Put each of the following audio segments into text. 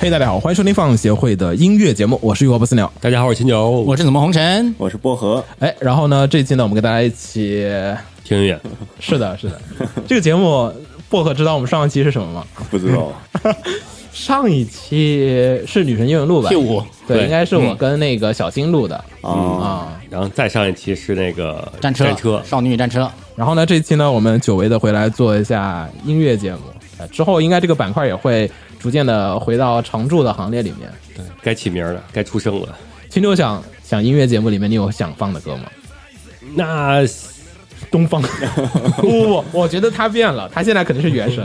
嘿，大家好，欢迎收听放协会的音乐节目，我是玉华不死鸟。大家好，我是秦九，我是怎么红尘，我是薄荷。哎，然后呢，这一期呢，我们跟大家一起听音乐。是的，是的，这个节目薄荷知道我们上一期是什么吗？不知道。上一期是女神英韵录吧？对，应该是我跟那个小新录的啊。然后再上一期是那个战车，战车少女与战车。然后呢，这一期呢，我们久违的回来做一下音乐节目。之后应该这个板块也会。逐渐的回到常驻的行列里面，对该起名了，该出声了。青中想想音乐节目里面，你有想放的歌吗？那东方 不不，我觉得他变了，他现在肯定是原神。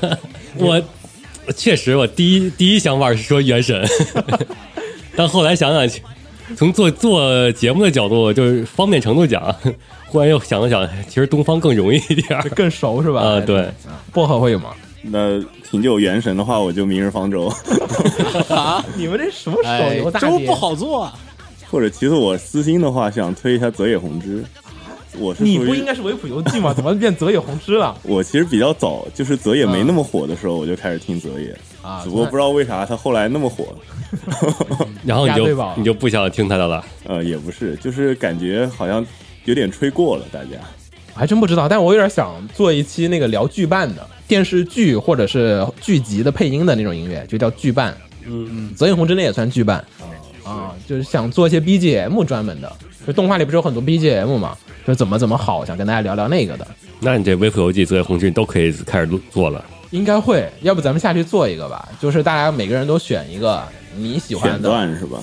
我确实，我第一第一想法是说原神，但后来想想，从做做节目的角度，就是方便程度讲，忽然又想了想，其实东方更容易一点，更熟是吧？啊，对，薄荷会有吗？那挺久，原神的话我就明日方舟。啊，你们这什么手游大？这不好做。或者，其实我私心的话，想推一下泽野弘之。我是你不应该是维普游记吗？怎么变泽野弘之了？我其实比较早，就是泽野没那么火的时候，我就开始听泽野。啊，不过不知道为啥他后来那么火。然后你就你就不想听他的了？呃，也不是，就是感觉好像有点吹过了，大家。还真不知道，但我有点想做一期那个聊剧伴的电视剧或者是剧集的配音的那种音乐，就叫剧伴。嗯嗯，泽野红之的也算剧伴，啊，就是想做一些 BGM 专门的，就动画里不是有很多 BGM 嘛，就怎么怎么好，想跟大家聊聊那个的。那你这《微苦游记》《泽野红之》都可以开始录做了，应该会。要不咱们下去做一个吧，就是大家每个人都选一个你喜欢的，是吧？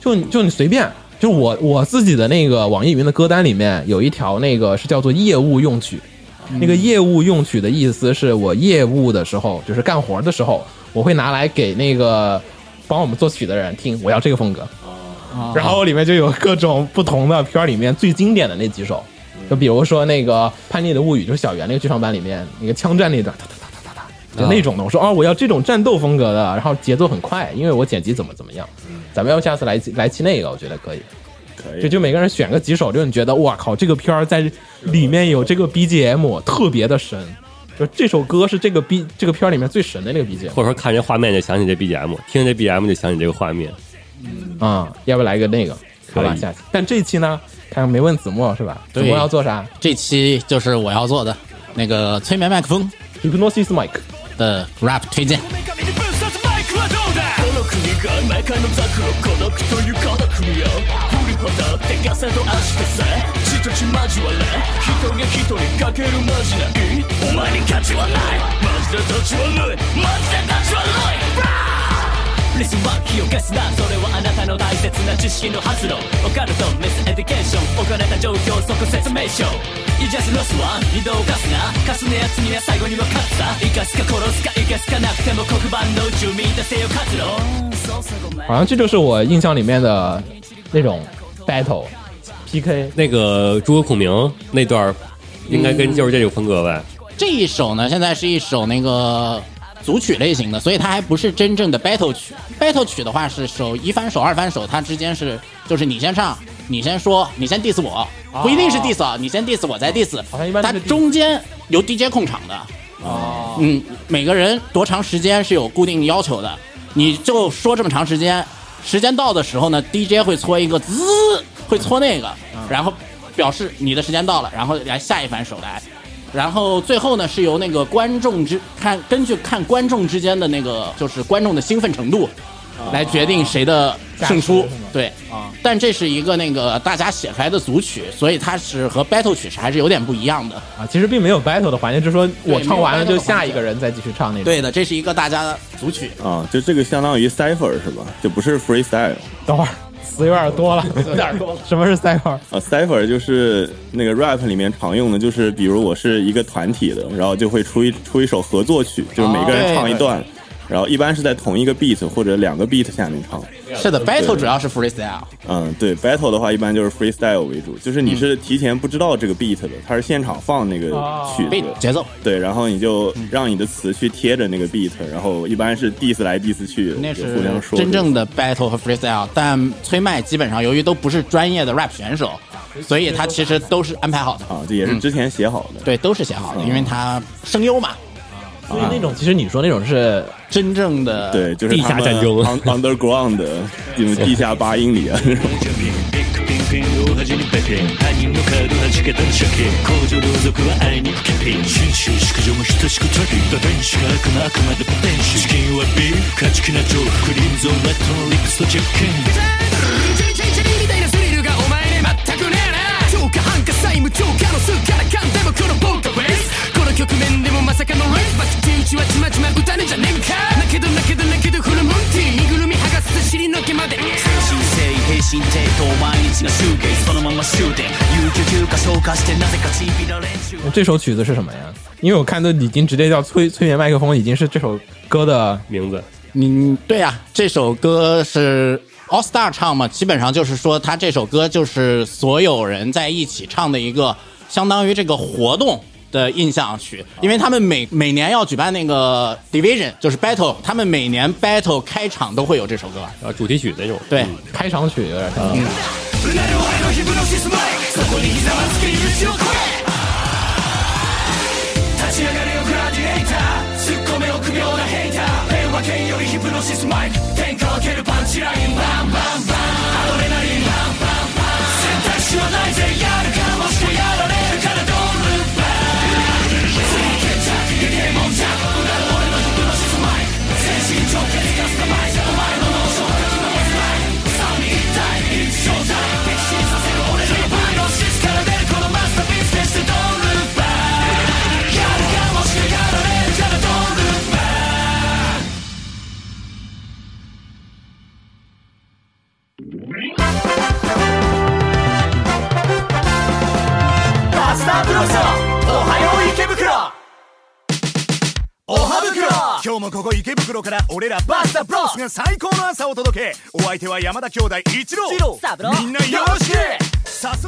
就就你随便。就我我自己的那个网易云的歌单里面有一条那个是叫做业务用曲，那个业务用曲的意思是我业务的时候就是干活的时候我会拿来给那个帮我们作曲的人听，我要这个风格，然后里面就有各种不同的片儿里面最经典的那几首，就比如说那个叛逆的物语就是小圆那个剧场版里面那个枪战那段哒哒哒哒哒哒就那种的，我说哦我要这种战斗风格的，然后节奏很快，因为我剪辑怎么怎么样。咱们要下次来来期那个，我觉得可以，就对，就每个人选个几首，就你觉得哇靠，这个片儿在里面有这个 BGM 特别的神，就这首歌是这个 B 这个片儿里面最神的那个 BGM。或者说看这画面就想起这 BGM，听这 BGM 就想起这个画面。啊，要不要来一个那个？吧，下期。但这期呢，他没问子墨是吧？子墨要做啥？这期就是我要做的那个催眠麦克风 u n c o n s i s Mike 的 rap 推荐。メカのザクロ孤独という孤独みよ振りほどてガサと足でさ血と血交われ人が人にかけるマジないお前に価値はないマジで土地はないマジで価値はないリスンは気を消すなそれはあなたの大切な知識の発露オカルトミスエディケーション置かれた状況即説明書イジャスロスは二度犯すなかすねやつには最後には勝つた生かすか殺すか生かすかなくても黒板の宇宙満たせよ活路好像这就是我印象里面的那种 battle PK 那个诸葛孔明那段应该跟就是这种风格呗。这一首呢，现在是一首那个组曲类型的，所以它还不是真正的 battle 曲。battle 曲的话是首一翻手二翻手，它之间是就是你先唱，你先说，你先 diss 我，不一定是 diss，啊，你先 diss 我再 diss。好像一般。中间由 DJ 控场的。哦。嗯，每个人多长时间是有固定要求的。你就说这么长时间，时间到的时候呢，DJ 会搓一个滋，会搓那个，然后表示你的时间到了，然后来下一盘手来，然后最后呢是由那个观众之看根据看观众之间的那个就是观众的兴奋程度。来决定谁的胜出，对啊，但这是一个那个大家写出来的组曲，所以它是和 battle 曲是还是有点不一样的啊。其实并没有 battle 的环节，就是说我唱完了就下一个人再继续唱那个。对的，这是一个大家的组曲啊，就这个相当于 cipher 是吧？就不是 freestyle。等会儿词有点多了，有点多。什么是 cipher？啊，cipher 就是那个 rap 里面常用的，就是比如我是一个团体的，然后就会出一出一首合作曲，就是每个人唱一段。然后一般是在同一个 beat 或者两个 beat 下面唱，是的，battle 主要是 freestyle。嗯，对，battle 的话一般就是 freestyle 为主，就是你是提前不知道这个 beat 的，它是现场放那个曲子、节奏，对，然后你就让你的词去贴着那个 beat，然后一般是 diss 来 diss 去，那是互相说。真正的 battle 和 freestyle。但崔麦基本上由于都不是专业的 rap 选手，所以他其实都是安排好的啊，这也是之前写好的，对，都是写好的，因为他声优嘛，所以那种其实你说那种是。真正的对，就是地下战争，underground 的，你地下八英里啊。超 過半債務超過のでもこのボーカウェイ这首曲子是什么呀？因为我看都已经直接叫《催催眠麦克风》，已经是这首歌的名字。嗯，对呀，这首歌是 All Star 唱嘛，基本上就是说，他这首歌就是所有人在一起唱的一个，相当于这个活动。的印象曲，因为他们每每年要举办那个 division，就是 battle，他们每年 battle 开场都会有这首歌，呃，主题曲那种。对，开场曲有点像。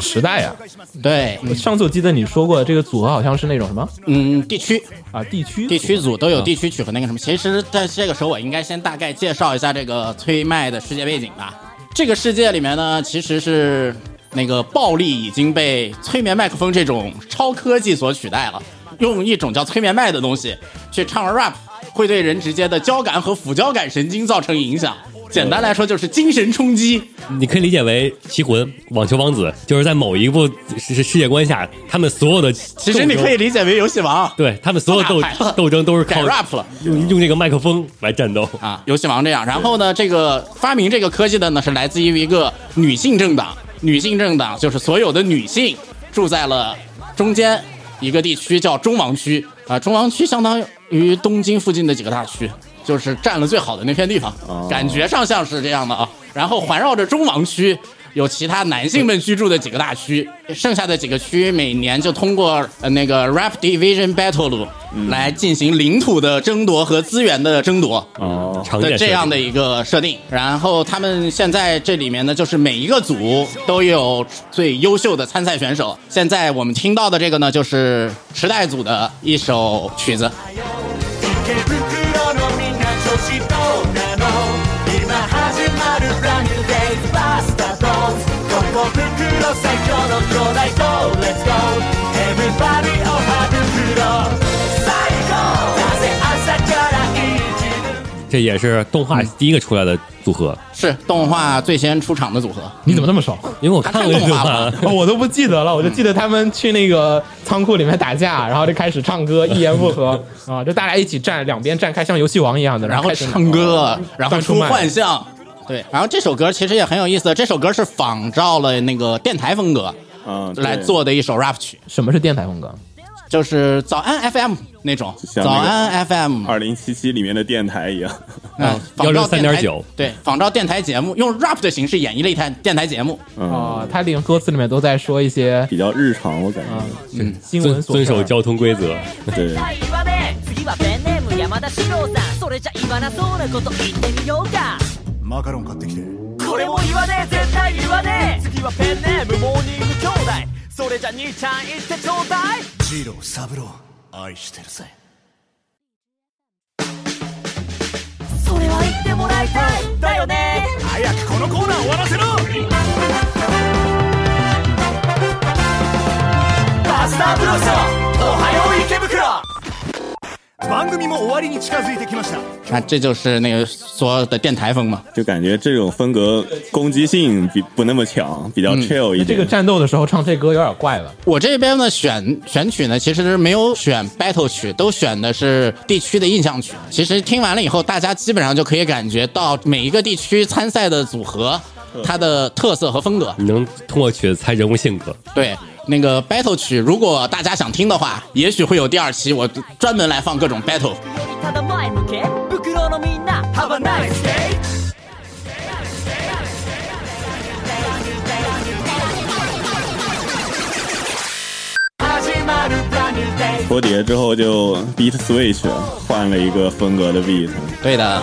时代啊！对，上次我记得你说过，这个组合好像是那种什么？嗯，地区啊，地区地区组都有地区曲和那个什么。其实在这个时候，我应该先大概介绍一下这个催麦的世界背景吧。这个世界里面呢，其实是那个暴力已经被催眠麦克风这种超科技所取代了，用一种叫催眠麦的东西去唱 rap。会对人直接的交感和副交感神经造成影响。简单来说就是精神冲击。你可以理解为《棋魂》《网球王子》，就是在某一部世世界观下，他们所有的其实你可以理解为《游戏王》，对他们所有斗 斗争都是靠用用这个麦克风来战斗啊，《游戏王》这样。然后呢，这个发明这个科技的呢是来自于一个女性政党，女性政党就是所有的女性住在了中间一个地区叫中王区啊，中王区相当于。于东京附近的几个大区，就是占了最好的那片地方，感觉上像是这样的啊。然后环绕着中王区。有其他男性们居住的几个大区，剩下的几个区每年就通过呃那个 Rap Division Battle 来进行领土的争夺和资源的争夺的这样的一个设定。然后他们现在这里面呢，就是每一个组都有最优秀的参赛选手。现在我们听到的这个呢，就是时代组的一首曲子。这也是动画第一个出来的组合，是动画最先出场的组合。你怎么那么熟？因为我看过这个，我都不记得了，我就记得他们去那个仓库里面打架，然后就开始唱歌，一言不合啊，就大家一起站两边站开，像游戏王一样的，然后唱歌，然后出幻象。对，然后这首歌其实也很有意思。这首歌是仿照了那个电台风格，嗯，来做的一首 rap 曲。什么是电台风格？就是早安 FM 那种，早安 FM，二零七七里面的电台一样。嗯，幺 六三点九，对，仿照电台节目，用 rap 的形式演绎了一台电台节目。啊，它里歌词里面都在说一些比较日常，我感觉，嗯，新闻，遵守交通规则。对。マカロン買ってきてこれも言わねえ絶対言わねえ次はペンネームモーニング兄弟それじゃ兄ちゃん言ってちょうだいジロー三郎愛してるぜそれは言ってもらいたいだよね早くこのコーナー終わらせろバスターブロスおはよう池袋那这就是那个所有的电台风嘛，就感觉这种风格攻击性比不那么强，比较 chill 一点。这个战斗的时候唱这歌有点怪了。我这边的选选曲呢，其实没有选 battle 曲，都选的是地区的印象曲。其实听完了以后，大家基本上就可以感觉到每一个地区参赛的组合，它的特色和风格。你能通过曲猜人物性格？对。那个 battle 曲，如果大家想听的话，也许会有第二期，我专门来放各种 battle。脱碟之后就 beat switch，换了一个风格的 beat。对的。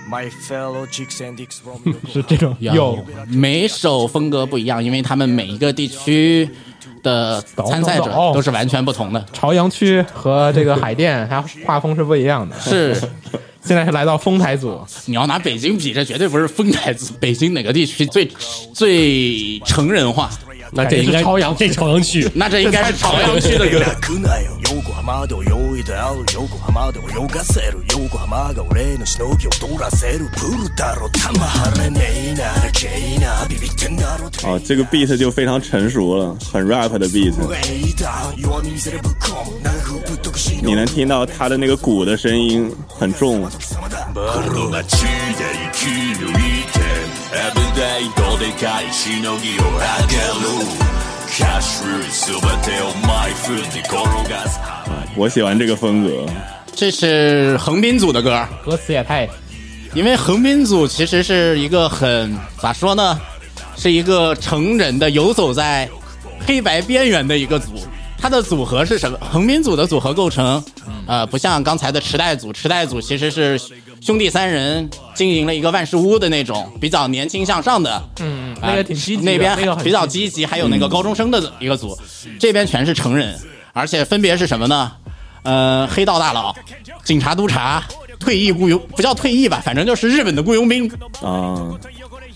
是这种有，每首风格不一样，因为他们每一个地区的参赛者都是完全不同的。朝阳区和这个海淀，它画风是不一样的。是，现在是来到丰台组，你要拿北京比，这绝对不是丰台组。北京哪个地区最最成人化？那这应该朝阳，这朝阳区。那这应该是朝阳区的歌。啊，这个 beat 就非常成熟了，很 rap 的 beat。你能听到他的那个鼓的声音很重。我喜欢这个风格。这是横滨组的歌，歌词也太……因为横滨组其实是一个很咋说呢，是一个成人的游走在黑白边缘的一个组。它的组合是什么？横滨组的组合构成，呃，不像刚才的池袋组，池袋组其实是。兄弟三人经营了一个万事屋的那种，比较年轻向上的，嗯，那个挺积极，那边比较积极，还有那个高中生的一个组，这边全是成人，而且分别是什么呢？呃，黑道大佬、警察督察、退役雇佣，不叫退役吧，反正就是日本的雇佣兵，啊，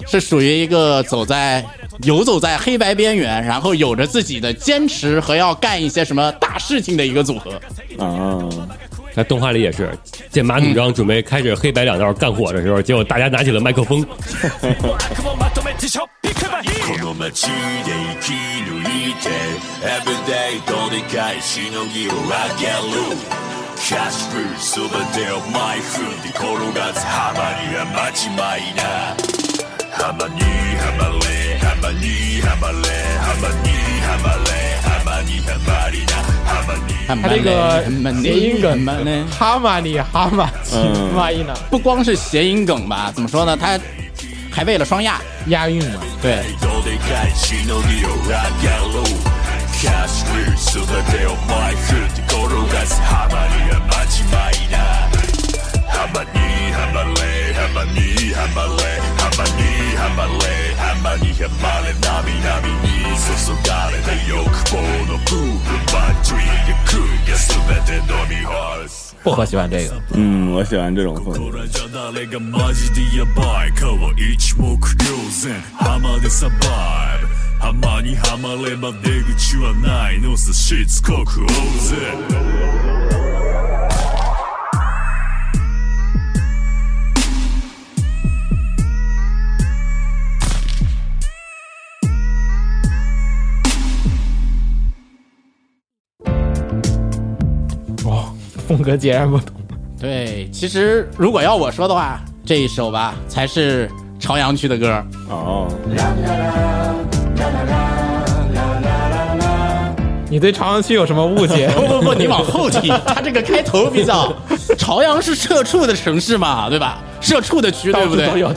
是属于一个走在游走在黑白边缘，然后有着自己的坚持和要干一些什么大事情的一个组合，啊。在动画里也是，剑拔弩张，准备开始黑白两道干活的时候，结果大家拿起了麦克风。他这个谐音梗呢？哈马尼哈马，嗯，不光是谐音梗吧？怎么说呢？他还为了双押押韵嘛？对。間にへばれ波に注がれた欲望のブーブバッチリで空全て飲み干す我喜欢这个，嗯，我喜欢这种风格。浜浜れば出口はないのさしつこく大勢风格截然不同。对，其实如果要我说的话，这一首吧才是朝阳区的歌。哦。你对朝阳区有什么误解？不不不，你往后听，它这个开头比较。朝阳是社畜的城市嘛，对吧？社畜的区，对不对？到处都有。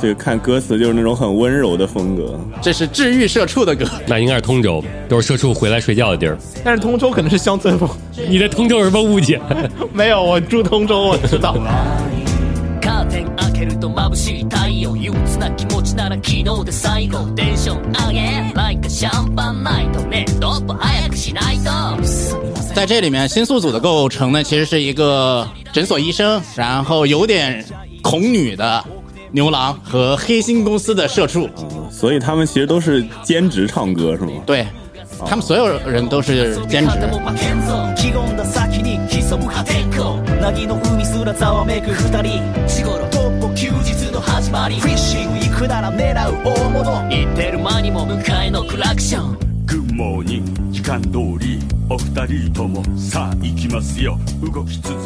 这个看歌词，就是那种很温柔的风格。这是治愈社畜的歌，那应该是通州，都是社畜回来睡觉的地儿。但是通州可能是乡村风，你对通州有什么误解？没有，我住通州，我知道。在这里面，新宿组的构成呢，其实是一个诊所医生，然后有点恐女的。牛郎和黑心公司的社畜，所以他们其实都是兼职唱歌，是吗？对，他们所有人都是兼职。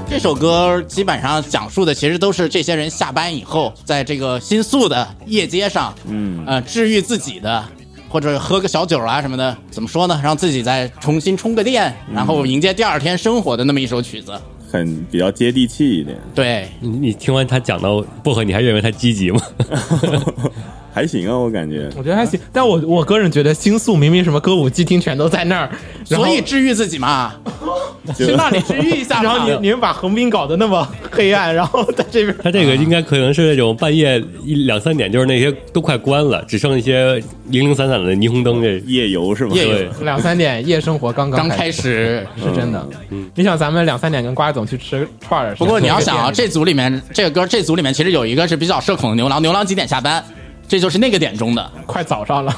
这首歌基本上讲述的其实都是这些人下班以后，在这个新宿的夜街上，嗯，呃，治愈自己的，或者喝个小酒啊什么的，怎么说呢，让自己再重新充个电，然后迎接第二天生活的那么一首曲子，很比较接地气一点。对，你听完他讲到薄荷，你还认为他积极吗？还行啊，我感觉，我觉得还行，但我我个人觉得星宿明明什么歌舞伎町全都在那儿，所以治愈自己嘛，去那里治愈一下。然后你你们把横滨搞得那么黑暗，然后在这边，他这个应该可能是那种半夜一两三点，就是那些都快关了，只剩一些零零散散的霓虹灯的夜游是吗？夜游两三点夜生活刚刚开始是真的。你想咱们两三点跟瓜总去吃串儿，不过你要想啊，这组里面这个歌，这组里面其实有一个是比较社恐的牛郎，牛郎几点下班？这就是那个点钟的，快早上了，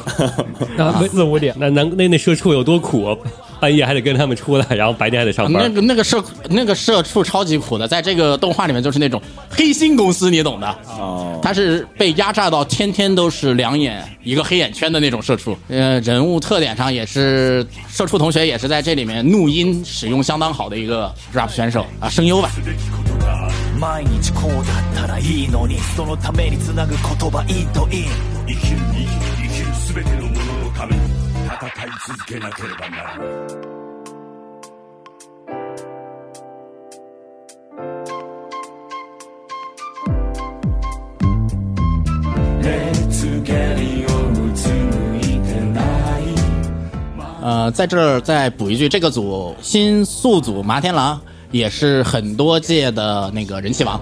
四五点。那那那那社畜有多苦？半夜还得跟他们出来，然后白天还得上班。那个那个社那个社畜超级苦的，在这个动画里面就是那种黑心公司，你懂的。哦。他是被压榨到天天都是两眼一个黑眼圈的那种社畜。呃，人物特点上也是，社畜同学也是在这里面怒音使用相当好的一个 rap 选手啊，声优吧。毎日こうだったらいいのにそのためにつなぐ言葉イントイン生きる生きる生きる全てのもののために戦い続けなければならない呃，在这儿再补一句，这个组新宿组麻天狼也是很多届的那个人气王。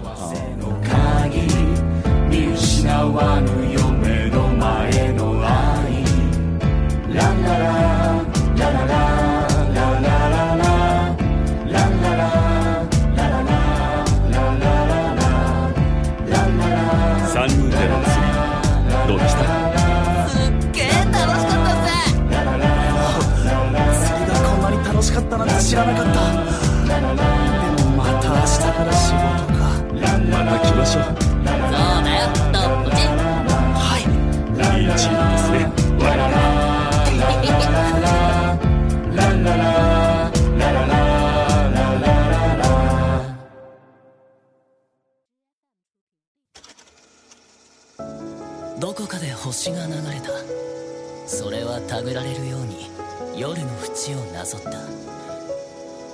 三轮的三，如何？しょうそうだよドッポチはいいいチームですね我々どこかで星が流れたそれはたぐられるように夜の淵をなぞった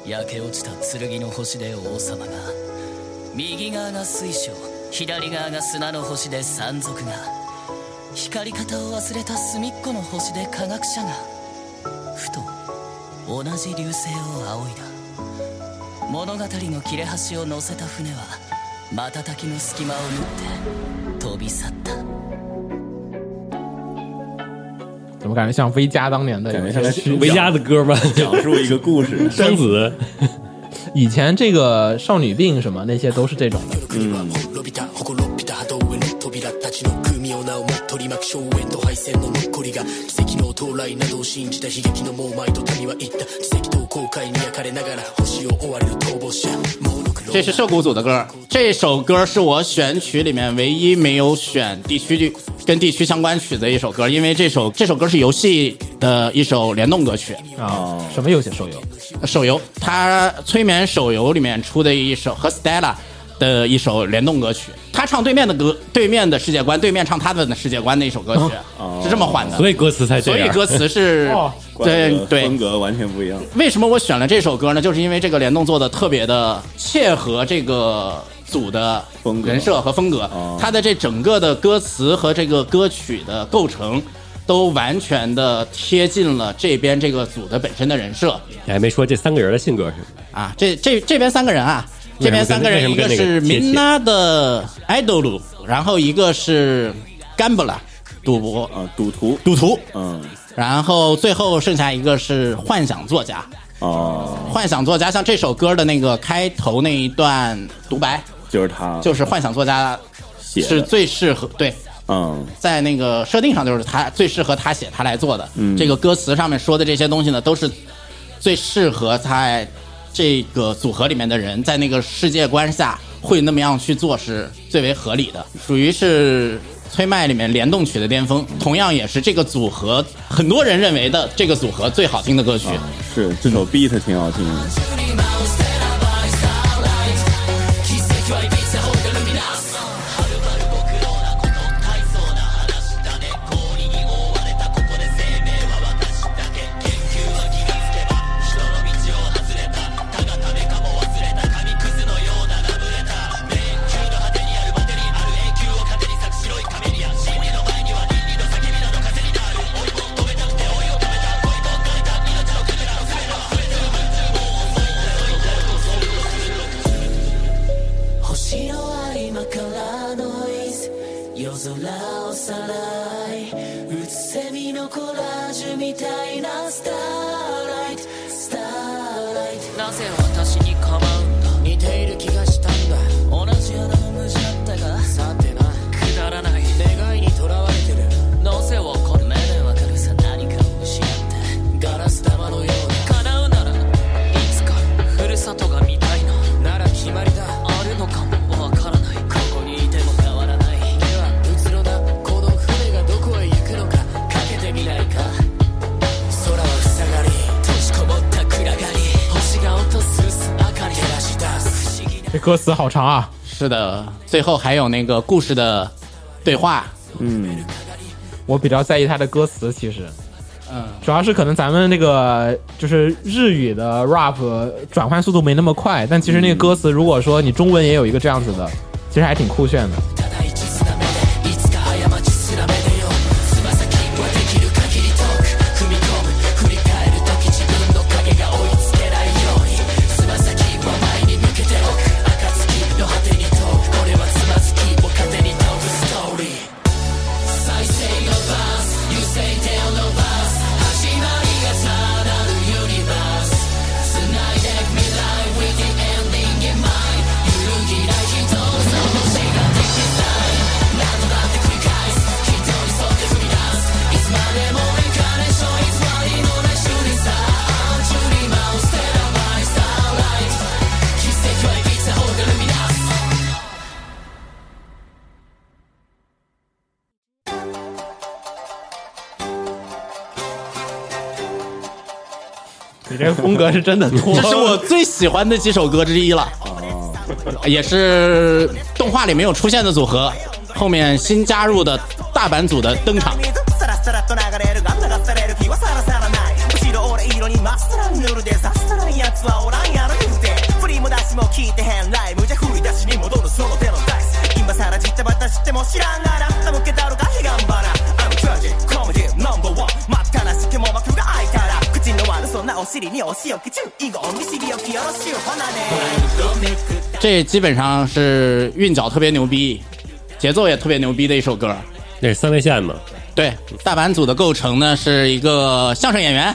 焼け落ちた剣の星で王様が右側が水晶左側が砂の星で山賊が光り方を忘れた隅っこの星で科学者がふと同じ流星を仰いだ物語の切れ端を乗せた船は瞬きの隙間を縫って飛び去った怎么感觉像维嘉当年的？感觉像维嘉的歌吧，讲述一个故事。生子，以前这个少女病什么那些都是这种的。嗯。这是社谷组的歌，这首歌是我选曲里面唯一没有选地区跟地区相关曲的一首歌，因为这首这首歌是游戏的一首联动歌曲。哦，什么游戏？手游？手游？它《催眠》手游里面出的一首和 Stella。的一首联动歌曲，他唱对面的歌，对面的世界观，对面唱他们的世界观的一首歌曲，是这么换的，所以歌词才这样，所以歌词是对对风格完全不一样。为什么我选了这首歌呢？就是因为这个联动做的特别的切合这个组的风格和风格，他的这整个的歌词和这个歌曲的构成，都完全的贴近了这边这个组的本身的人设。你还没说这三个人的性格是么啊，这这这边三个人啊。这边三个人，一个是明娜的爱豆鲁，然后一个是 Gambler，赌博啊，赌徒，赌徒，嗯，然后最后剩下一个是幻想作家，哦，幻想作家，像这首歌的那个开头那一段独白，就是他，就是幻想作家是最适合，对，嗯，在那个设定上就是他最适合他写，他来做的，这个歌词上面说的这些东西呢，都是最适合他。这个组合里面的人在那个世界观下会那么样去做，是最为合理的，属于是催麦里面联动曲的巅峰，同样也是这个组合很多人认为的这个组合最好听的歌曲。是这首 beat 挺好听的。歌词好长啊！是的，最后还有那个故事的对话。嗯，我比较在意他的歌词，其实，嗯，主要是可能咱们那个就是日语的 rap 转换速度没那么快，但其实那个歌词，如果说你中文也有一个这样子的，其实还挺酷炫的。风格是真的，这是我最喜欢的几首歌之一了。也是动画里没有出现的组合，后面新加入的大版组的登场。这基本上是韵脚特别牛逼、节奏也特别牛逼的一首歌。那是三位线嘛？对，大阪组的构成呢是一个相声演员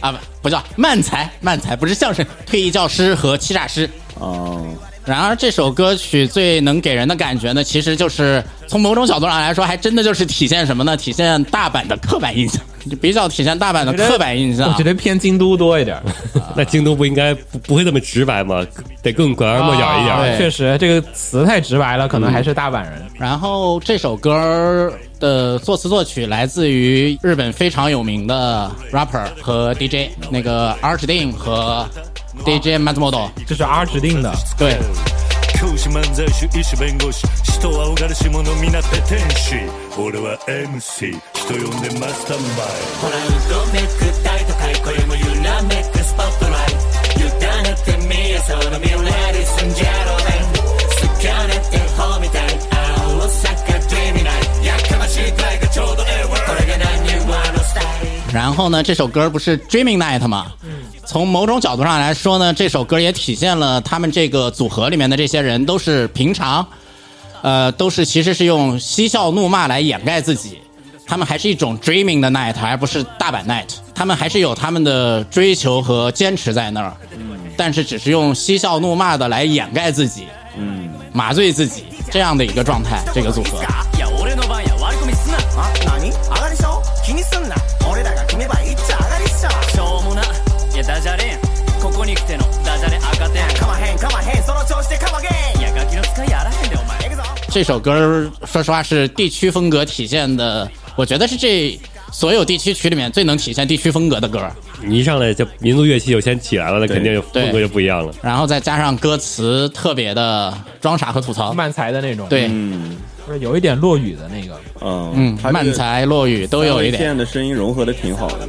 啊，不不叫慢才，慢才不是相声，退役教师和欺诈师。哦，然而这首歌曲最能给人的感觉呢，其实就是从某种角度上来说，还真的就是体现什么呢？体现大阪的刻板印象。比较体现大阪的刻板印象，我觉得偏京都多一点 那京都不应该不不会这么直白吗？得更拐弯抹角一点儿。确实，这个词太直白了，可能还是大阪人。然后这首歌的作词作曲来自于日本非常有名的 rapper 和 DJ，那个 a r c h i 和 DJ Matsumoto，这是 a r c h i 的，对。師漫才師医師弁護士がるし者皆俺は MC 人呼んでマスタイめく大都会声も揺らめくスポットライト委ねてみそのレディスンジェロメン好かれてほみたい青やかましいがちょうどええわこれが何のスタイル然后呢，这首歌不是 Dreaming Night 吗？从某种角度上来说呢，这首歌也体现了他们这个组合里面的这些人都是平常，呃，都是其实是用嬉笑怒骂来掩盖自己，他们还是一种 dreaming 的 night，而不是大阪 night，他们还是有他们的追求和坚持在那儿，但是只是用嬉笑怒骂的来掩盖自己，嗯，麻醉自己这样的一个状态，这个组合。这首歌说实话是地区风格体现的，我觉得是这所有地区曲里面最能体现地区风格的歌。你一上来就民族乐器就先起来了，那肯定风格就不一样了。然后再加上歌词特别的装傻和吐槽，慢才的那种，对，有一点落雨的那个，嗯嗯，慢才落雨都有一点。现在的声音融合的挺好的。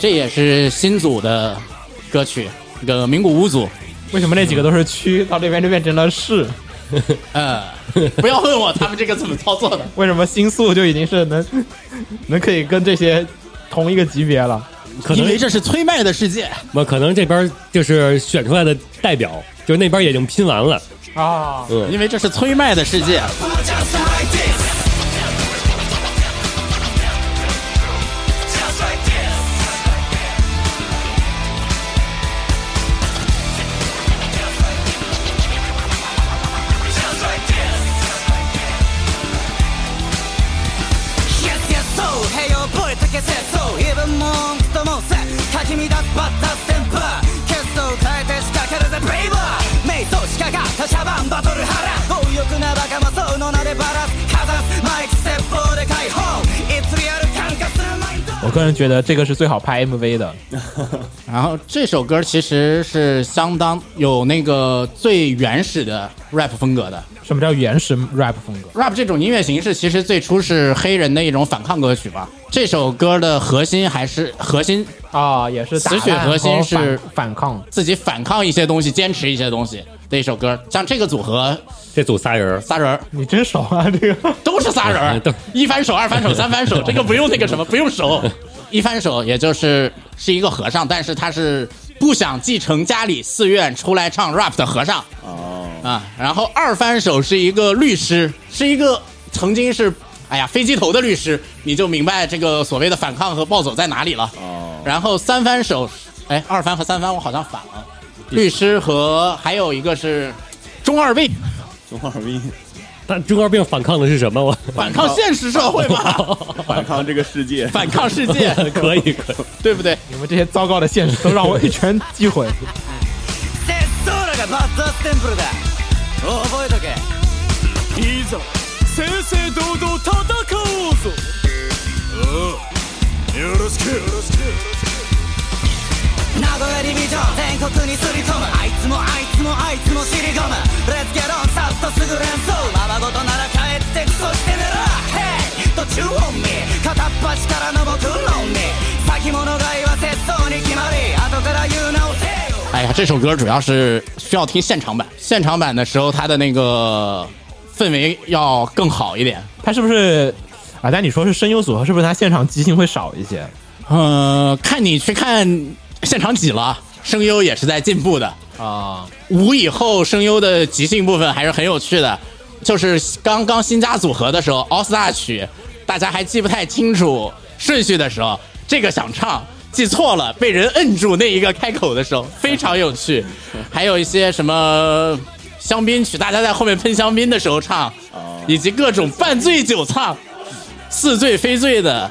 这也是新组的歌曲，那个名古屋组。为什么那几个都是区，到这边就变成了市？呃，不要问我他们这个怎么操作的？为什么星宿就已经是能，能可以跟这些同一个级别了？可能因为这是催麦的世界。我可能这边就是选出来的代表，就那边已经拼完了啊。嗯，因为这是催麦的世界。我个人觉得这个是最好拍 MV 的，然后这首歌其实是相当有那个最原始的 rap 风格的。什么叫原始 rap 风格？rap 这种音乐形式其实最初是黑人的一种反抗歌曲吧？这首歌的核心还是核心啊，也是词曲核心是反抗，自己反抗一些东西，坚持一些东西。这首歌，像这个组合，这组仨人仨人你真熟啊！这个都是仨人一翻手，二翻手，三翻手。这个不用那个什么，不用手，一翻手也就是是一个和尚，但是他是不想继承家里寺院出来唱 rap 的和尚。哦。啊，然后二翻手是一个律师，是一个曾经是哎呀飞机头的律师，你就明白这个所谓的反抗和暴走在哪里了。哦。然后三翻手，哎，二翻和三翻我好像反了。律师和还有一个是中二病，中二病，但中二病反抗的是什么？我反抗现实社会吗？反抗这个世界？反抗世界？可以，可以，对不对？你们这些糟糕的现实都让我一拳击毁。哎呀，这首歌主要是需要听现场版。现场版的时候，它的那个氛围要更好一点。它是不是啊？但你说是声优组合，是不是它现场即兴会少一些？嗯，看你去看。现场挤了，声优也是在进步的啊。五以后声优的即兴部分还是很有趣的，就是刚刚新加组合的时候，Star 曲大家还记不太清楚顺序的时候，这个想唱记错了，被人摁住那一个开口的时候非常有趣。还有一些什么香槟曲，大家在后面喷香槟的时候唱，以及各种半醉酒唱，似醉非醉的。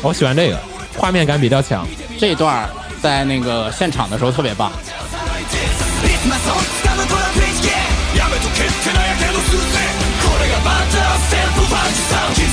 我喜欢这个，画面感比较强。这一段在那个现场的时候特别棒。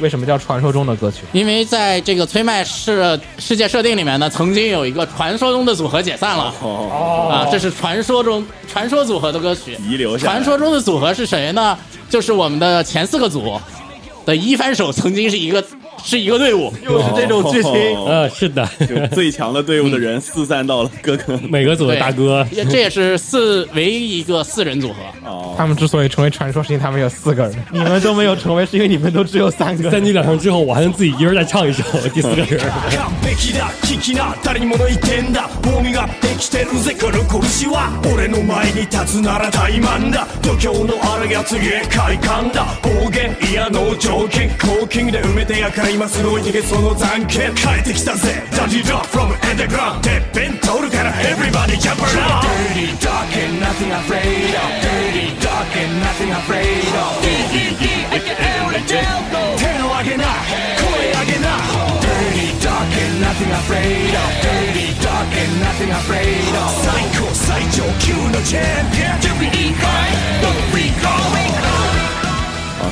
为什么叫传说中的歌曲？因为在这个催麦世世界设定里面呢，曾经有一个传说中的组合解散了。哦，啊，这是传说中传说组合的歌曲遗留。传说中的组合是谁呢？就是我们的前四个组的一番手曾经是一个。是一个队伍，又是这种剧情，呃，是的，最强的队伍的人 四散到了各个每个组的大哥，这也是四唯一一个四人组合。他们之所以成为传说，是因为他们有四个人，你们都没有成为，是因为你们都只有三个。三句两声之后，我还能自己一人再唱一首。第四个人。今すぐ置いてけその残刑変えてきたぜダディラ from underground てっぺん通るから everybody jump around Dirty dark and nothing afraid of Dirty dark and nothing afraid of DDD あけえ俺ジェル手を上げな声上げな Dirty dark and nothing afraid of Dirty dark and nothing afraid of 最高最上級のチャンピオン Dirty high don't be going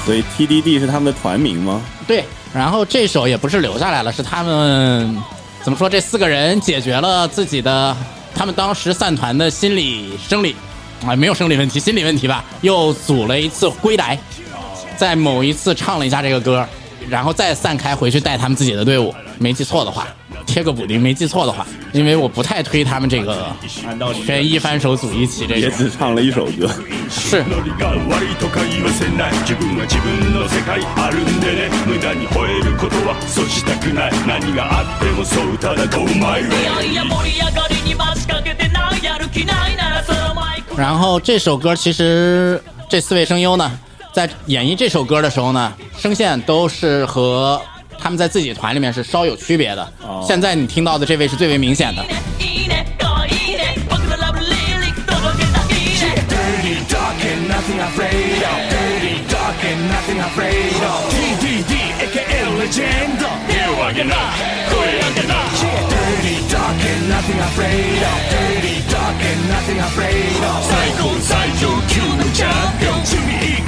所以 TDD 是他们的团名吗？对，然后这首也不是留下来了，是他们怎么说？这四个人解决了自己的，他们当时散团的心理生理，啊，没有生理问题，心理问题吧？又组了一次归来，在某一次唱了一下这个歌。然后再散开回去带他们自己的队伍，没记错的话，贴个补丁。没记错的话，因为我不太推他们这个跟一番手组一起这个。也只唱了一首歌。是。然后这首歌其实这四位声优呢。在演绎这首歌的时候呢，声线都是和他们在自己团里面是稍有区别的。现在你听到的这位是最为明显的。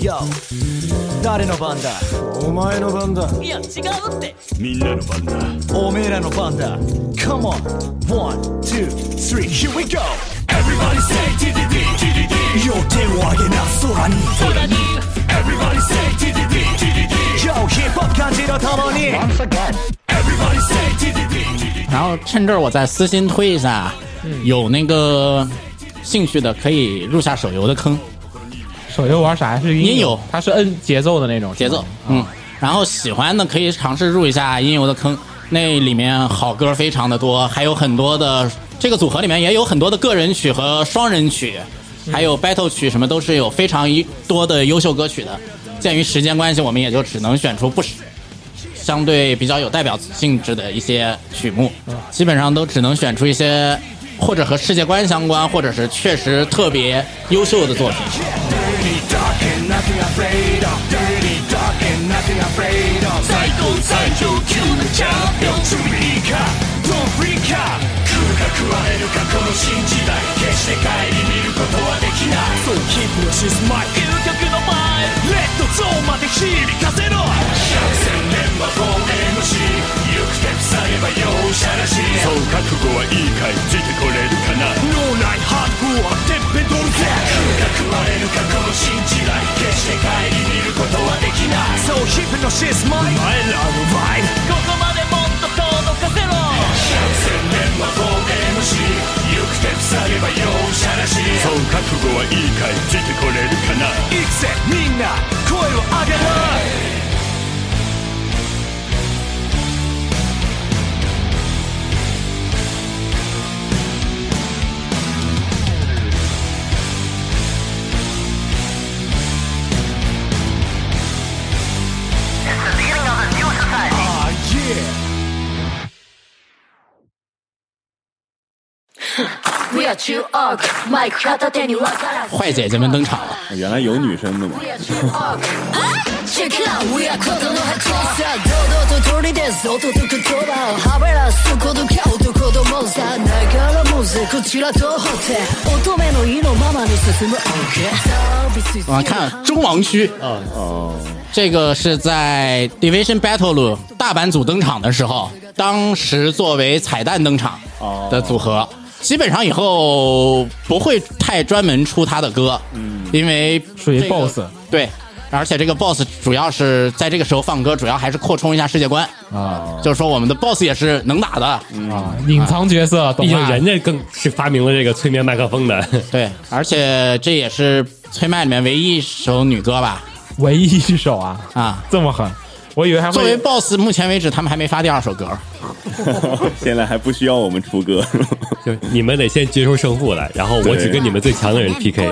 Yo 的 banda？你的 banda？呀，違うって。みんなの banda。おめらの banda。Come on, one, two, three, here we go. Everybody say TDD TDD。両手を挙げな空に空に。Everybody say TDD TDD。今 o は爆弾地の他に。Once again. Everybody say TDD TDD。然后趁这，我再私心推一下啊，有那个兴趣的可以入下手游的坑。我就玩啥是音游，它是摁节奏的那种节奏，嗯，然后喜欢的可以尝试入一下音游的坑，那里面好歌非常的多，还有很多的这个组合里面也有很多的个人曲和双人曲，还有 battle 曲什么都是有非常多的优秀歌曲的。鉴于时间关系，我们也就只能选出不，相对比较有代表性质的一些曲目，基本上都只能选出一些或者和世界观相关，或者是确实特别优秀的作品。and nothing afraid of Dirty d o n nothing afraid of チャンピオン君いいかドンフリーか食うか食われるかこの新時代決して顧みることはできない So keep your h i s my 究極の前レッドゾーンまで響かせろ百戦錬磨 4MC て塞げば容赦なしそう覚悟はいいかいついてこれるかな脳内ハーフはてっぺどるぜ空が食われる過去の信じない決して帰り見ることはできないそうヒプのシスマイマイラブバイここまでもっと届かせろ1000年魔法 MC 行く手塞げば容赦なしそう覚悟はいいかいついてこれるかないくぜみんな坏姐姐们登场了，原来有女生的嘛？啊，看中王区，哦哦，这个是在 Division Battle 大版组登场的时候，当时作为彩蛋登场的组合。基本上以后不会太专门出他的歌，嗯，因为属于 boss，对，而且这个 boss 主要是在这个时候放歌，主要还是扩充一下世界观啊，就是说我们的 boss 也是能打的啊，隐藏角色，毕竟人家更是发明了这个催眠麦克风的，对，而且这也是催麦里面唯一一首女歌吧，唯一一首啊啊，这么狠。我以为作为 boss，目前为止他们还没发第二首歌，现在还不需要我们出歌，就你们得先接受胜负来，然后我只跟你们最强的人 P K。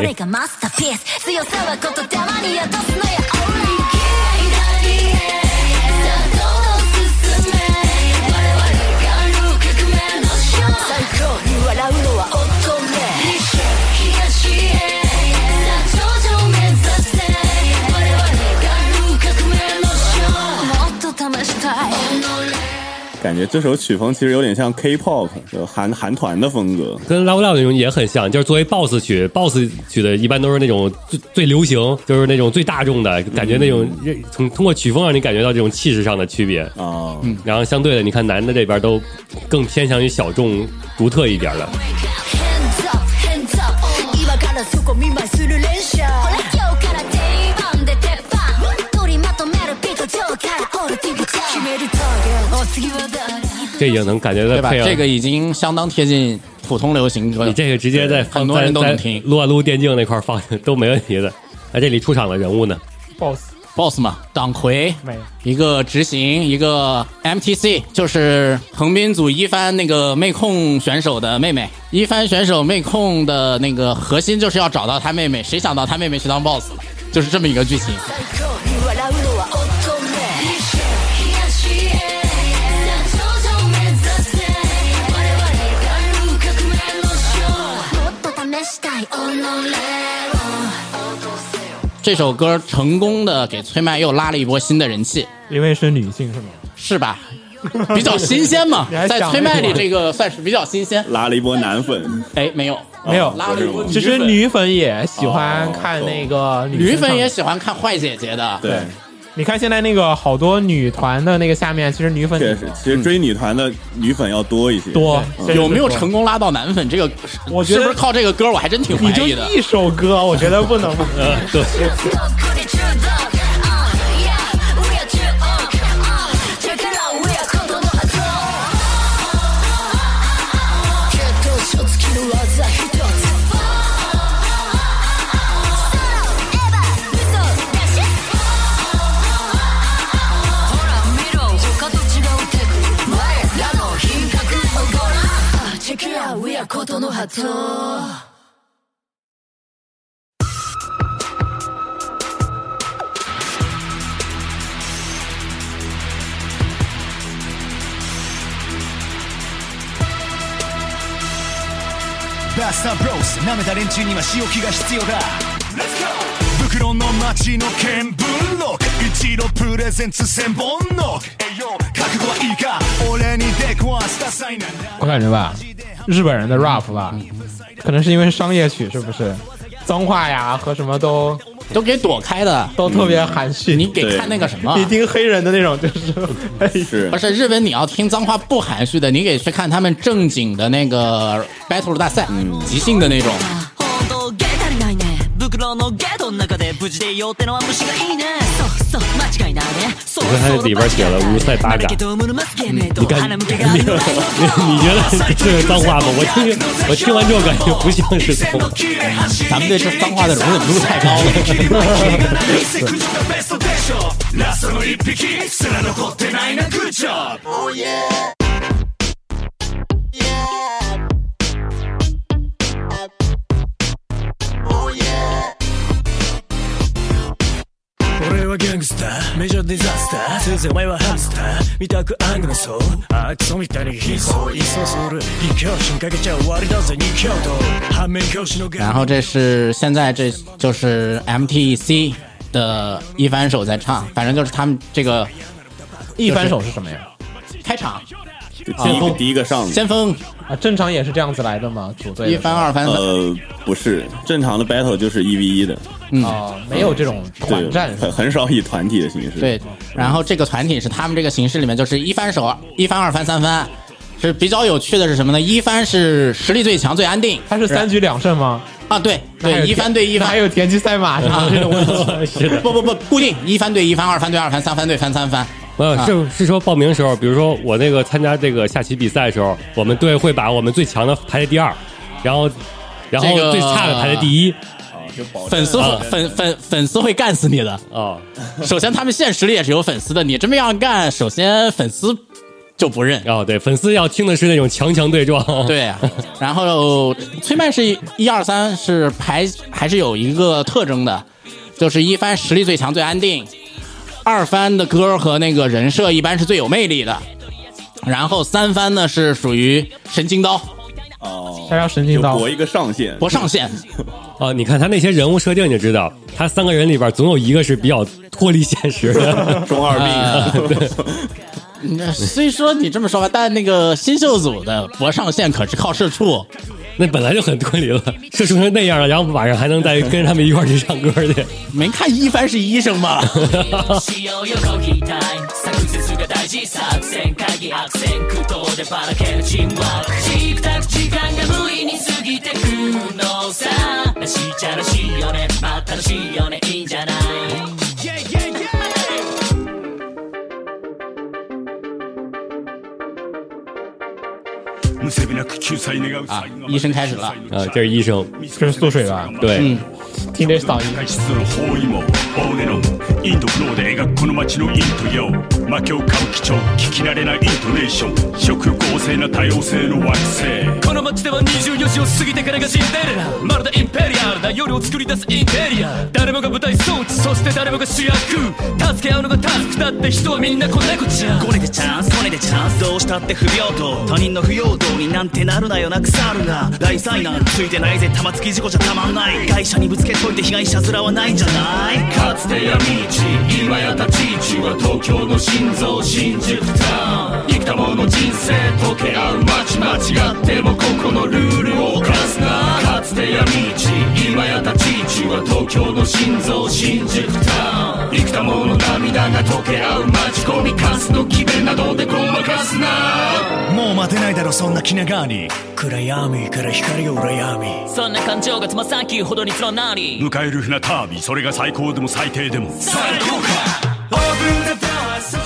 感觉这首曲风其实有点像 K-pop，韩韩团的风格，跟《Love Love》那种也很像。就是作为 Boss 曲，Boss 曲的一般都是那种最最流行，就是那种最大众的感觉。那种从通过曲风让你感觉到这种气势上的区别啊。嗯，然后相对的，你看男的这边都更偏向于小众、独特一点的。这已经能感觉到，对吧？这个已经相当贴近普通流行歌了。你这个直接在很多人都能听，撸啊撸电竞那块放都没问题的。那这里出场的人物呢？boss boss 嘛，党魁，一个执行，一个 MTC，就是横滨组一帆那个妹控选手的妹妹。一帆选手妹控的那个核心就是要找到他妹妹。谁想到他妹妹去当 boss 了？就是这么一个剧情。这首歌成功的给崔麦又拉了一波新的人气，因为是女性，是吗？是吧，比较新鲜嘛，在崔麦里这个算是比较新鲜，拉了一波男粉。哎，没有，没有拉了一波。其实女粉也喜欢看那个，女粉也喜欢看坏姐姐的，对。你看现在那个好多女团的那个下面，其实女粉确实，其实追女团的女粉要多一些。多有没有成功拉到男粉？这个我觉得是不是靠这个歌？我还真挺怀疑的。就一首歌，我觉得不能。对。た連中には仕置きが必要だ袋の街の見聞録一プレゼンツ千本覚悟はいいか俺に出くわした我感觉吧日本人的 rap 吧、可能是因为商业曲是不是脏话呀和什么都都给躲开的，都特别含蓄。你给看那个什么，你听黑人的那种，就是，不是 日本，你要听脏话不含蓄的，你给去看他们正经的那个 battle 大赛，即兴的那种。袋のゲートの中で無事でいようってのは虫がいいねそうそう間違いないねそうそう間違いないね那个多么的 mas 也没懂还你觉得这是脏话吗？我听我听完之后感觉不像是脏话，咱们对这脏话的容忍度太高了。ラストの一匹然后这是现在这就是 M T C 的一翻手在唱，反正就是他们这个一翻手是什么呀？开场。先锋第一个上，先锋啊，正常也是这样子来的嘛，组队一翻二翻。呃，不是正常的 battle 就是一 v 一的，嗯，没有这种团战，很很少以团体的形式。对，然后这个团体是他们这个形式里面就是一番手一番二番三番，是比较有趣的是什么呢？一番是实力最强最安定，他是三局两胜吗？啊，对对，一番对一番，还有田鸡赛马是 吧？不不不，固定一番对一番，二番对二番，三番对翻三番。呃，是是说报名的时候，比如说我那个参加这个下棋比赛的时候，我们队会把我们最强的排在第二，然后，然后最差的排在第一。粉丝粉粉粉丝会干死你的啊！首先，他们现实里也是有粉丝的，你这么样干，首先粉丝就不认。哦，对，粉丝要听的是那种强强对撞。对然后崔曼是一二三，是排还是有一个特征的，就是一帆实力最强最安定。二番的歌和那个人设一般是最有魅力的，然后三番呢是属于神经刀，哦，他要神经刀博一个上限，博上限。哦，你看他那些人物设定就知道，他三个人里边总有一个是比较脱离现实，的 中二病。虽说你这么说吧，但那个新秀组的博上限可是靠社畜。那本来就很脱离了，就成那样了，然后晚上还能再跟着他们一块去唱歌去。没看一帆是医生吗？啊！医生开始了，呃，这是医生，这是缩水吧？对。記念したんいの包囲網大根のインドフローで描くこの街のインドよ魔を買う伎町聞き慣れないイントネーション食欲旺盛な多様性の惑星この街では24時を過ぎてからがシンデレラまるでインペリアルな夜を作り出すインテリア誰もが舞台装置そして誰もが主役助け合うのがタスクだって人はみんな子猫ちゃんこねてチャンスこねてチャンスどうしたって不平等他人の不要等になんてなるなよな腐るな大災難ついてないぜ玉突き事故じゃたまんない会社にぶつけとといて被害者面はないんじゃないかつて闇市今や立ち位置は東京の心臓新宿タウン生きたもの人生溶け合う街間違ってもここのルールを犯すなつて闇市今や立ち位置は東京の心臓新宿タウン幾多もの涙が溶け合う待ち込みかすの機弁などでごまかすなもう待てないだろそんな気長に暗闇から光を羨みそんな感情がつま先ほどに連なり迎える船タービーそれが最高でも最低でも最高か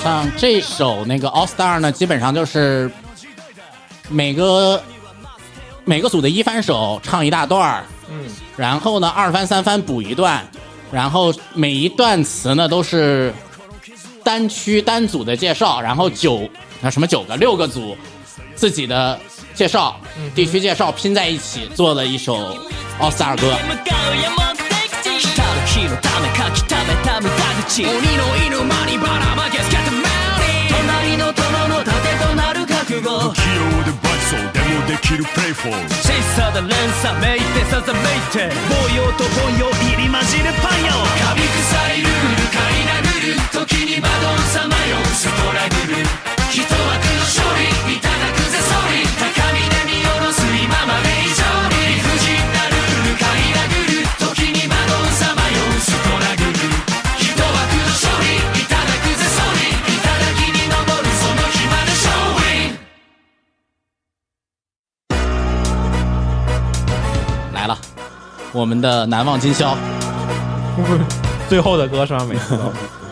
像这首那个 All Star 呢，基本上就是每个每个组的一翻手唱一大段儿，嗯，然后呢二翻三翻补一段，然后每一段词呢都是单区单组的介绍，然后九那什么九个六个组自己的介绍，地区介绍拼在一起做了一首哦三二哥。覚悟不器用でバチそうでもできるプレイフォーシェイサーだ連鎖めいてさざめいて暴用と本用入り混じるパンよカビ臭いルール買い殴る時にバドンさまよストラグル人枠の勝利我们的《难忘今宵》，最后的歌是吗？没有，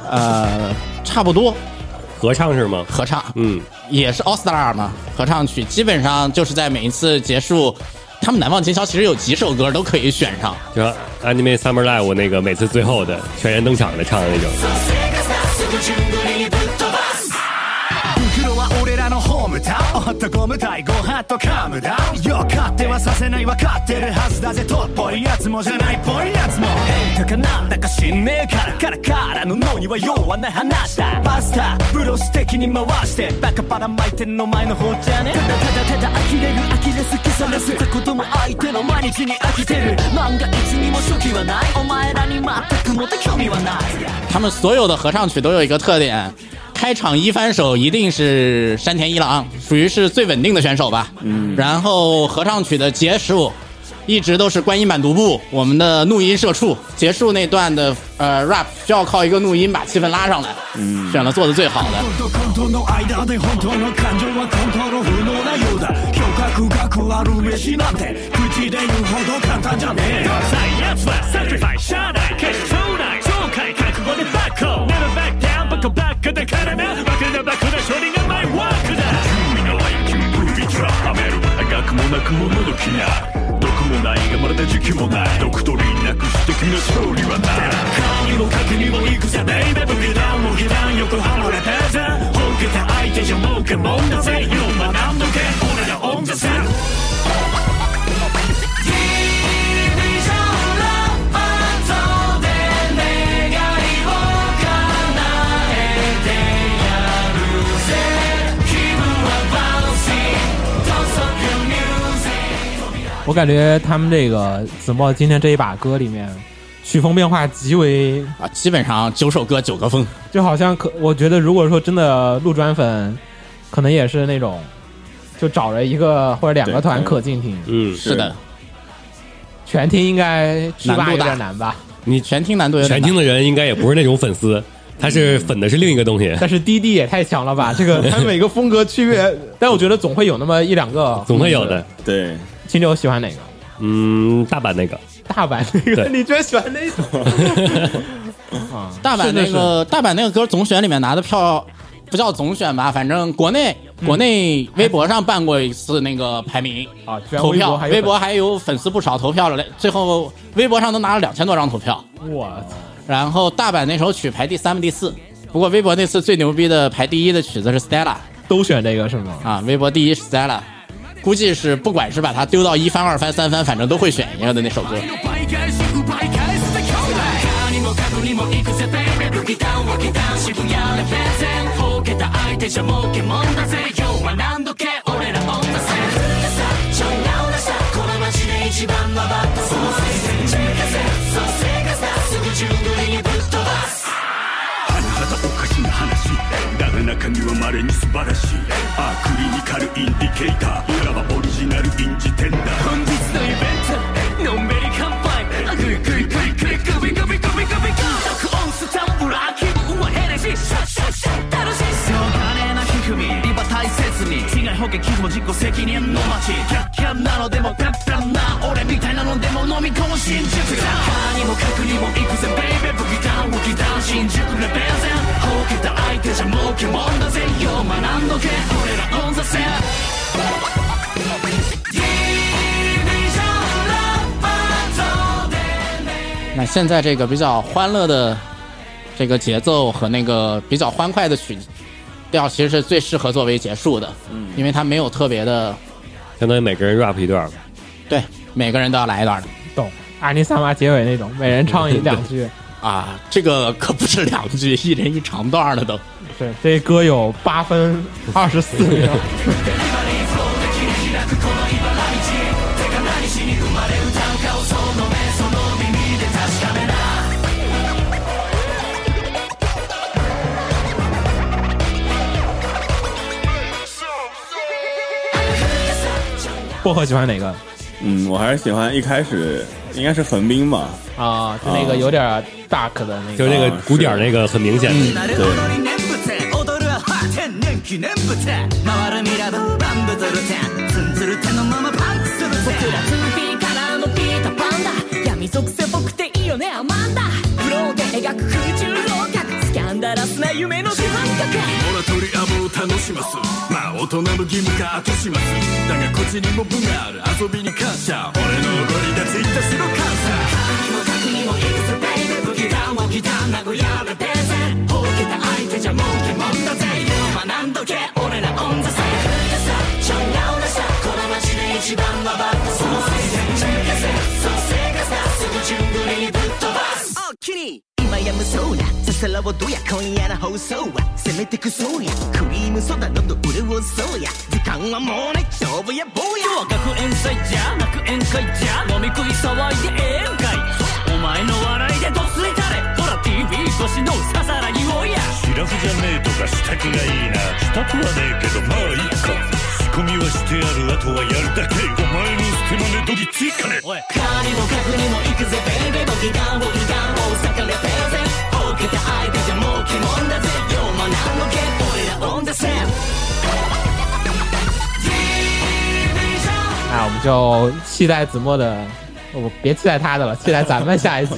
呃，差不多，合唱是吗？合唱，嗯，也是 all star 嘛，合唱曲基本上就是在每一次结束，他们《难忘今宵》其实有几首歌都可以选上，就 Anime summer live 那个每次最后的全员登场的唱的那种。のホームタウン男無体ごはっとカムダウンよ勝手はさせない分かってるはずだぜとっぽいやつもじゃないっぽいやつもえだかなんだか知んねえからカラカラの脳には弱な話だバスターブロス的に回してバカばらまいてんの前の方じゃねただただただ呆れるアキレスされすたことも相手の毎日に飽きてる万が一にも初期はないお前らに全くもって興味はない他们所有的合唱曲都有一个特点开场一翻手一定是山田一郎，属于是最稳定的选手吧。嗯，然后合唱曲的结束，一直都是观音满独步，我们的怒音社畜结束那段的呃 rap，需要靠一个怒音把气氛拉上来。嗯，选了做的最好的。ッバだからなバカなバカな処理がマイワークだ君のライキングビトラはめる学もなくものどきな毒もないがまるで時期もないドクトリンなくして君の勝利はない顔にも賭にも行くぜベイベブ段も下段横浜レペーザ本家た相手じゃ儲けもんだぜ学んだ我感觉他们这个子墨今天这一把歌里面，曲风变化极为啊，基本上九首歌九个风，就好像可我觉得如果说真的路转粉，可能也是那种，就找了一个或者两个团可进听，嗯，是的，全听应该难度有点难吧？你全听难度，有点 全听的人应该也不是那种粉丝，他是粉的是另一个东西。但是滴滴也太强了吧？这个 他每个风格区别，但我觉得总会有那么一两个，总会有的，对。金牛喜欢哪个？嗯，大阪那个，大阪那个，你居然喜欢那首？大阪那个，大阪那个歌总选里面拿的票，不叫总选吧？反正国内国内微博上办过一次那个排名啊，投票，微博还有粉丝不少投票了，最后微博上都拿了两千多张投票。我，然后大阪那首曲排第三、第四。不过微博那次最牛逼的排第一的曲子是 Stella，都选这个是吗？啊，微博第一是 Stella。估计是，不管是把它丢到一翻、二翻、三翻，反正都会选一样的那首歌。話だが中にはまれに素晴らしいアークリニカルインディケーター裏はオリジナルインジテンダー本日のイベントのんびり乾杯あグイグイグイグイグビグビグビグビグーグスタングラグキグはヘレグーシャグシグッシャグ楽しい那现在这个比较欢乐的这个节奏和那个比较欢快的曲。调其实是最适合作为结束的，因为它没有特别的，相当于每个人 rap 一段吧，对，每个人都要来一段懂，阿尼萨娃结尾那种，每人唱一两句。啊，这个可不是两句，一人一长段的了都。对，这歌有八分二十四秒。薄荷喜欢哪个？嗯，我还是喜欢一开始应该是横滨吧。啊，就那个有点 dark 的那个，就那个古典那个，很明显的，对。だらすな夢の主犯格モラトリアムを楽しますまあ大人の義務か後しますだがこっちにも分がある遊びに感謝俺の踊りだちいたしの感謝肩にも核にもいくぜベイベーギターはギター名古屋で伝説ほけた相手じゃもうけもんだぜ今学んどけ俺らオンザサイクルでさちょんなオなさこの街で一番ババやむそうなささらぼどや今夜の放送は攻めてくそうやクリームソーダどんどん潤そうや時間はもうね勝負や坊や今日は学園祭じゃ学園会じゃ飲み食い騒いでええんかいお前の笑いでどっついたれほら TV 越しのささらぎをやシラフじゃねえとか支度がいいなしたくはねえけどまあいいか仕込みはしてあるあとはやるだけお前の捨て真似どぎついかねおいカーにも角にも行くぜベイベイボギダンボギダン大阪れてアぜ那我们就期待子墨的，我别期待他的了，期待咱们下一期，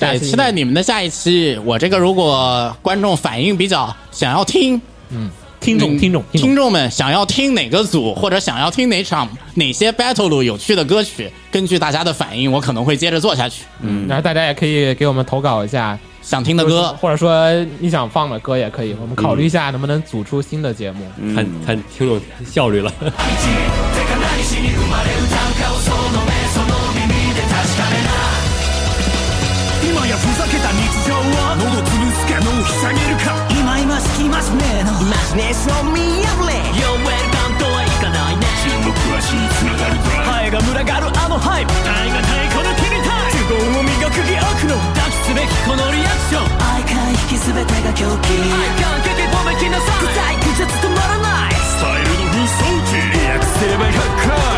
哎，期待你们的下一期。我这个如果观众反应比较想要听，嗯，听众听众听众们想要听哪个组，或者想要听哪场哪些 battle 路有趣的歌曲，根据大家的反应，我可能会接着做下去。嗯，然后大家也可以给我们投稿一下。想听的歌，或者说你想放的歌也可以，我们考虑一下能不能组出新的节目，很很挺有效率了。奥義奥の抱きすべきこのリアクション愛感引き全てが狂気愛感けて止めきなさい具体技術止まらないスタイルの封鎖地リアクすればかっこいい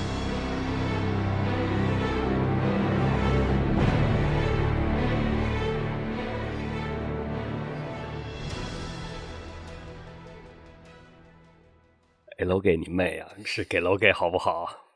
给楼给你妹啊！是给楼给好不好？